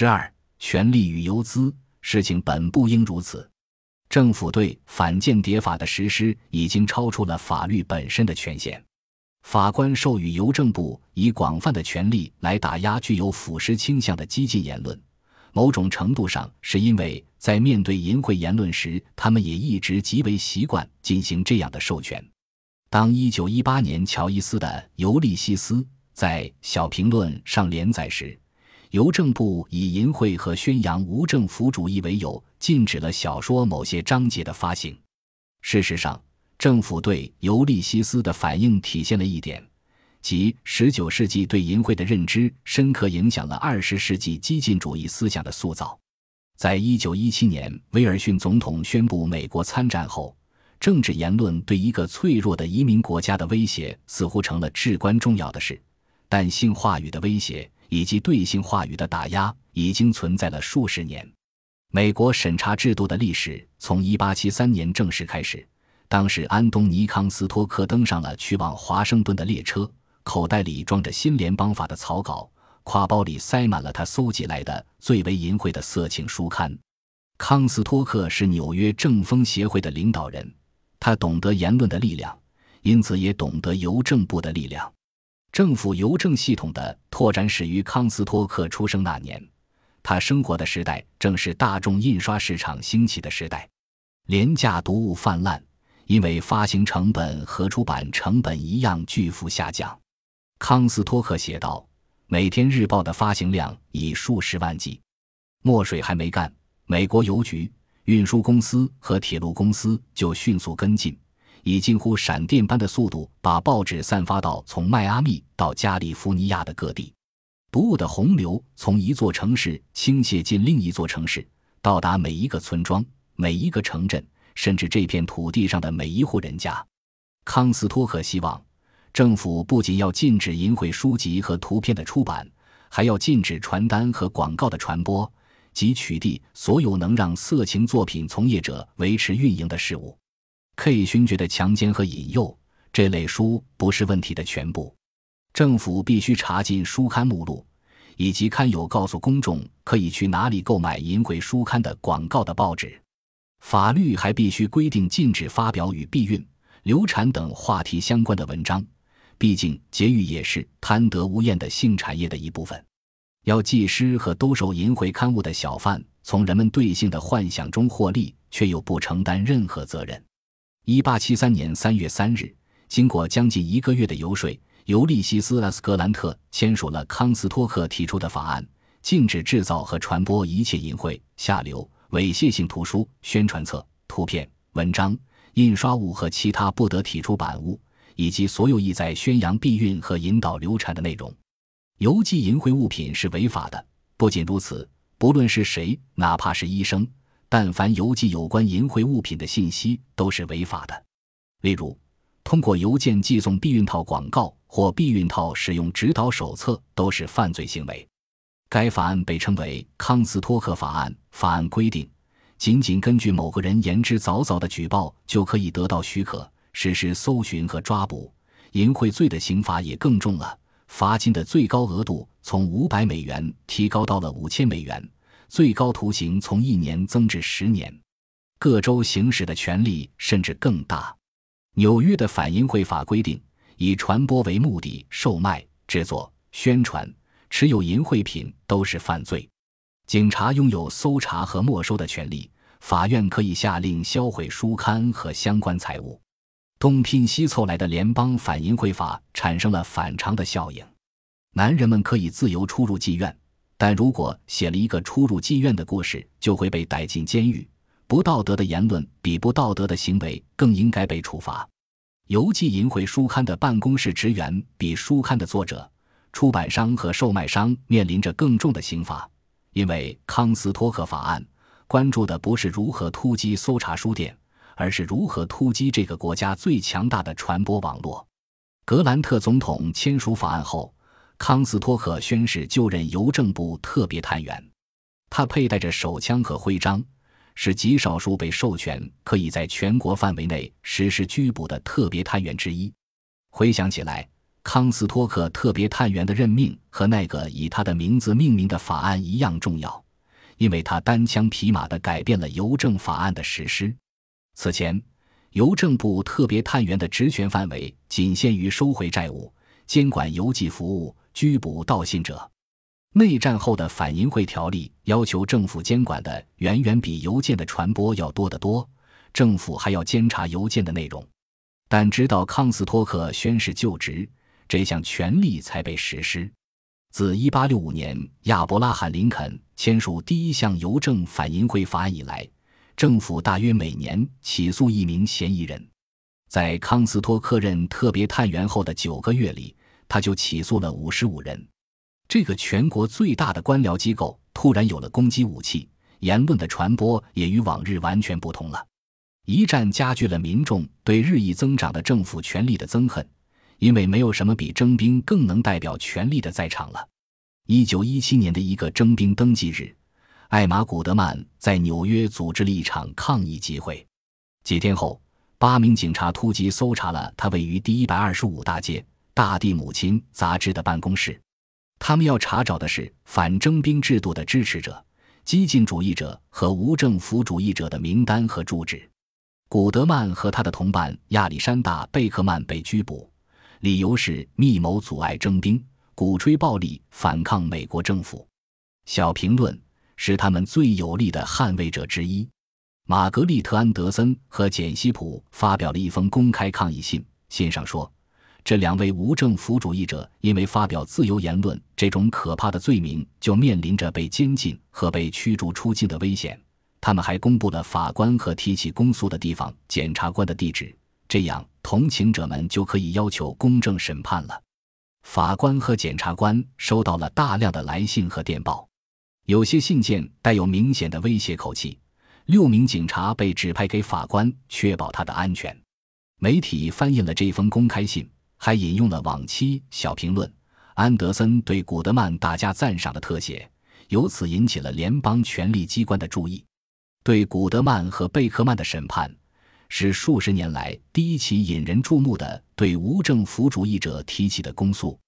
十二，权力与游资，事情本不应如此。政府对反间谍法的实施已经超出了法律本身的权限。法官授予邮政部以广泛的权力来打压具有腐蚀倾向的激进言论，某种程度上是因为在面对淫秽言论时，他们也一直极为习惯进行这样的授权。当1918年乔伊斯的《尤利西斯》在《小评论》上连载时，邮政部以淫秽和宣扬无政府主义为由，禁止了小说某些章节的发行。事实上，政府对《尤利西斯》的反应体现了一点，即19世纪对淫秽的认知深刻影响了20世纪激进主义思想的塑造。在1917年威尔逊总统宣布美国参战后，政治言论对一个脆弱的移民国家的威胁似乎成了至关重要的事，但性话语的威胁以及对性话语的打压已经存在了数十年。美国审查制度的历史从1873年正式开始。当时，安东尼·康斯托克登上了去往华盛顿的列车，口袋里装着新联邦法的草稿，挎包里塞满了他搜集来的最为淫秽的色情书刊。康斯托克是纽约政风协会的领导人，他懂得言论的力量，因此也懂得邮政部的力量。政府邮政系统的拓展始于康斯托克出生那年，他生活的时代正是大众印刷市场兴起的时代，廉价读物泛滥。因为发行成本和出版成本一样巨幅下降，康斯托克写道：“每天日报的发行量以数十万计。墨水还没干，美国邮局、运输公司和铁路公司就迅速跟进，以近乎闪电般的速度把报纸散发到从迈阿密到加利福尼亚的各地。毒物的洪流从一座城市倾泻进另一座城市，到达每一个村庄、每一个城镇。”甚至这片土地上的每一户人家，康斯托克希望政府不仅要禁止淫秽书籍和图片的出版，还要禁止传单和广告的传播，及取缔所有能让色情作品从业者维持运营的事物。K 勋爵的强奸和引诱这类书不是问题的全部，政府必须查禁书刊目录，以及刊有告诉公众可以去哪里购买淫秽书刊的广告的报纸。法律还必须规定禁止发表与避孕、流产等话题相关的文章，毕竟节育也是贪得无厌的性产业的一部分。要技师和兜售淫秽刊物的小贩从人们对性的幻想中获利，却又不承担任何责任。一八七三年三月三日，经过将近一个月的游说，尤利西斯·拉斯格兰特签署了康斯托克提出的法案，禁止制造和传播一切淫秽、下流。猥亵性图书、宣传册、图片、文章、印刷物和其他不得提出版物，以及所有意在宣扬避孕和引导流产的内容。邮寄淫秽物品是违法的。不仅如此，不论是谁，哪怕是医生，但凡邮寄有关淫秽物品的信息都是违法的。例如，通过邮件寄送避孕套广告或避孕套使用指导手册都是犯罪行为。该法案被称为康斯托克法案。法案规定，仅仅根据某个人言之凿凿的举报就可以得到许可实施搜寻和抓捕。淫秽罪的刑罚也更重了，罚金的最高额度从五百美元提高到了五千美元，最高徒刑从一年增至十年。各州行使的权力甚至更大。纽约的反淫秽法规定，以传播为目的售卖、制作、宣传。持有淫秽品都是犯罪，警察拥有搜查和没收的权利，法院可以下令销毁书刊和相关财物。东拼西凑来的联邦反淫秽法产生了反常的效应：男人们可以自由出入妓院，但如果写了一个出入妓院的故事，就会被逮进监狱。不道德的言论比不道德的行为更应该被处罚。邮寄淫秽书刊的办公室职员比书刊的作者。出版商和售卖商面临着更重的刑罚，因为康斯托克法案关注的不是如何突击搜查书店，而是如何突击这个国家最强大的传播网络。格兰特总统签署法案后，康斯托克宣誓就任邮政部特别探员，他佩戴着手枪和徽章，是极少数被授权可以在全国范围内实施拘捕的特别探员之一。回想起来。康斯托克特别探员的任命和那个以他的名字命名的法案一样重要，因为他单枪匹马地改变了邮政法案的实施。此前，邮政部特别探员的职权范围仅限于收回债务、监管邮寄服务、拘捕盗信者。内战后的反淫秽条例要求政府监管的远远比邮件的传播要多得多，政府还要监察邮件的内容。但直到康斯托克宣誓就职。这项权利才被实施。自1865年亚伯拉罕·林肯签署第一项邮政反淫秽法案以来，政府大约每年起诉一名嫌疑人。在康斯托克任特别探员后的九个月里，他就起诉了五十五人。这个全国最大的官僚机构突然有了攻击武器，言论的传播也与往日完全不同了。一战加剧了民众对日益增长的政府权力的憎恨。因为没有什么比征兵更能代表权力的在场了。一九一七年的一个征兵登记日，艾玛·古德曼在纽约组织了一场抗议集会。几天后，八名警察突击搜查了他位于第一百二十五大街《大地母亲》杂志的办公室。他们要查找的是反征兵制度的支持者、激进主义者和无政府主义者的名单和住址。古德曼和他的同伴亚历山大·贝克曼被拘捕。理由是密谋阻碍征兵，鼓吹暴力，反抗美国政府。小评论是他们最有力的捍卫者之一。玛格丽特·安德森和简·西普发表了一封公开抗议信，信上说，这两位无政府主义者因为发表自由言论这种可怕的罪名，就面临着被监禁和被驱逐出境的危险。他们还公布了法官和提起公诉的地方检察官的地址。这样，同情者们就可以要求公正审判了。法官和检察官收到了大量的来信和电报，有些信件带有明显的威胁口气。六名警察被指派给法官，确保他的安全。媒体翻译了这封公开信，还引用了往期小评论安德森对古德曼大加赞赏的特写，由此引起了联邦权力机关的注意。对古德曼和贝克曼的审判。是数十年来第一起引人注目的对无政府主义者提起的公诉。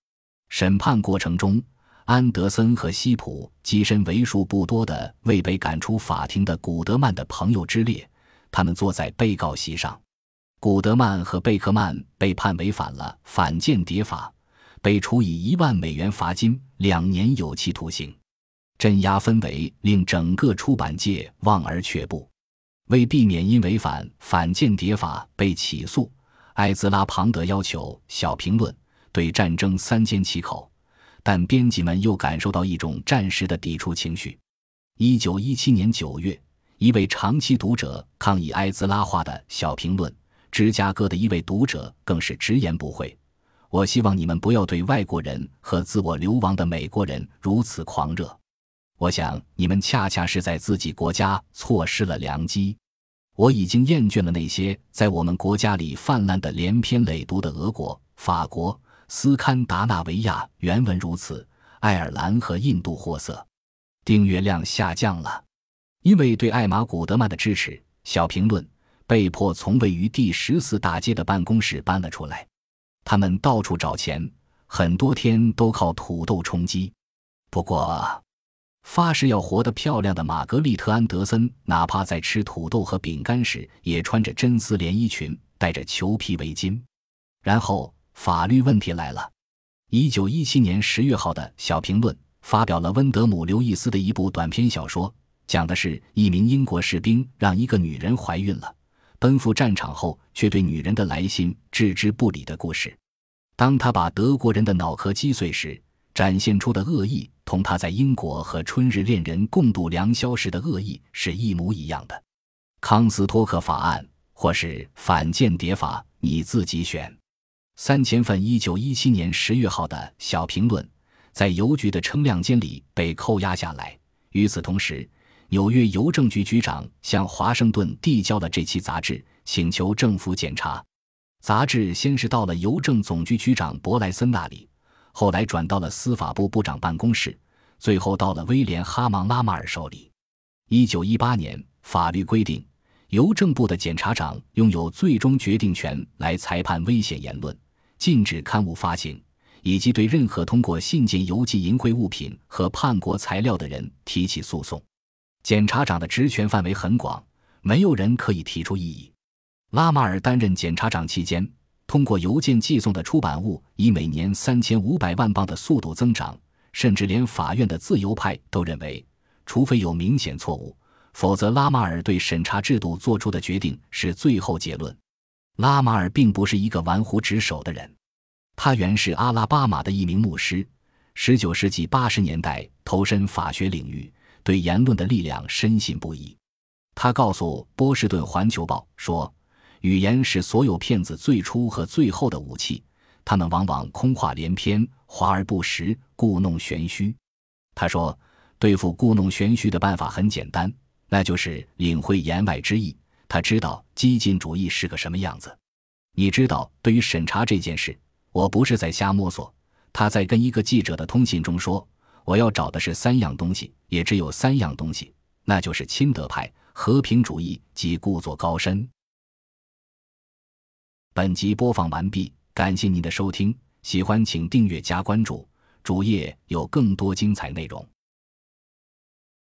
审判过程中，安德森和西普跻身为数不多的未被赶出法庭的古德曼的朋友之列。他们坐在被告席上。古德曼和贝克曼被判违反了反间谍法，被处以一万美元罚金、两年有期徒刑。镇压氛围令整个出版界望而却步。为避免因违反反间谍法被起诉，艾兹拉·庞德要求小评论对战争三缄其口，但编辑们又感受到一种暂时的抵触情绪。一九一七年九月，一位长期读者抗议艾兹拉画的小评论，芝加哥的一位读者更是直言不讳：“我希望你们不要对外国人和自我流亡的美国人如此狂热。”我想，你们恰恰是在自己国家错失了良机。我已经厌倦了那些在我们国家里泛滥的连篇累牍的俄国、法国、斯堪达纳维亚原文如此，爱尔兰和印度货色。订阅量下降了，因为对艾玛·古德曼的支持。小评论被迫从位于第十四大街的办公室搬了出来。他们到处找钱，很多天都靠土豆充饥。不过。发誓要活得漂亮的玛格丽特·安德森，哪怕在吃土豆和饼干时，也穿着真丝连衣裙，戴着裘皮围巾。然后，法律问题来了。一九一七年十月号的小评论发表了温德姆·刘易斯的一部短篇小说，讲的是一名英国士兵让一个女人怀孕了，奔赴战场后却对女人的来信置之不理的故事。当他把德国人的脑壳击碎时，展现出的恶意。同他在英国和春日恋人共度良宵时的恶意是一模一样的。康斯托克法案或是反间谍法，你自己选。三千份一九一七年十月号的小评论在邮局的称量间里被扣押下来。与此同时，纽约邮政局局长向华盛顿递交了这期杂志，请求政府检查。杂志先是到了邮政总局局长伯莱森那里。后来转到了司法部部长办公室，最后到了威廉·哈芒拉马尔手里。一九一八年，法律规定，邮政部的检察长拥有最终决定权来裁判危险言论，禁止刊物发行，以及对任何通过信件邮寄淫秽物品和叛国材料的人提起诉讼。检察长的职权范围很广，没有人可以提出异议。拉马尔担任检察长期间，通过邮件寄送的出版物以每年三千五百万磅的速度增长，甚至连法院的自由派都认为，除非有明显错误，否则拉马尔对审查制度做出的决定是最后结论。拉马尔并不是一个玩忽职守的人，他原是阿拉巴马的一名牧师，十九世纪八十年代投身法学领域，对言论的力量深信不疑。他告诉《波士顿环球报》说。语言是所有骗子最初和最后的武器，他们往往空话连篇、华而不实、故弄玄虚。他说，对付故弄玄虚的办法很简单，那就是领会言外之意。他知道激进主义是个什么样子。你知道，对于审查这件事，我不是在瞎摸索。他在跟一个记者的通信中说：“我要找的是三样东西，也只有三样东西，那就是亲德派、和平主义及故作高深。”本集播放完毕，感谢您的收听，喜欢请订阅加关注，主页有更多精彩内容。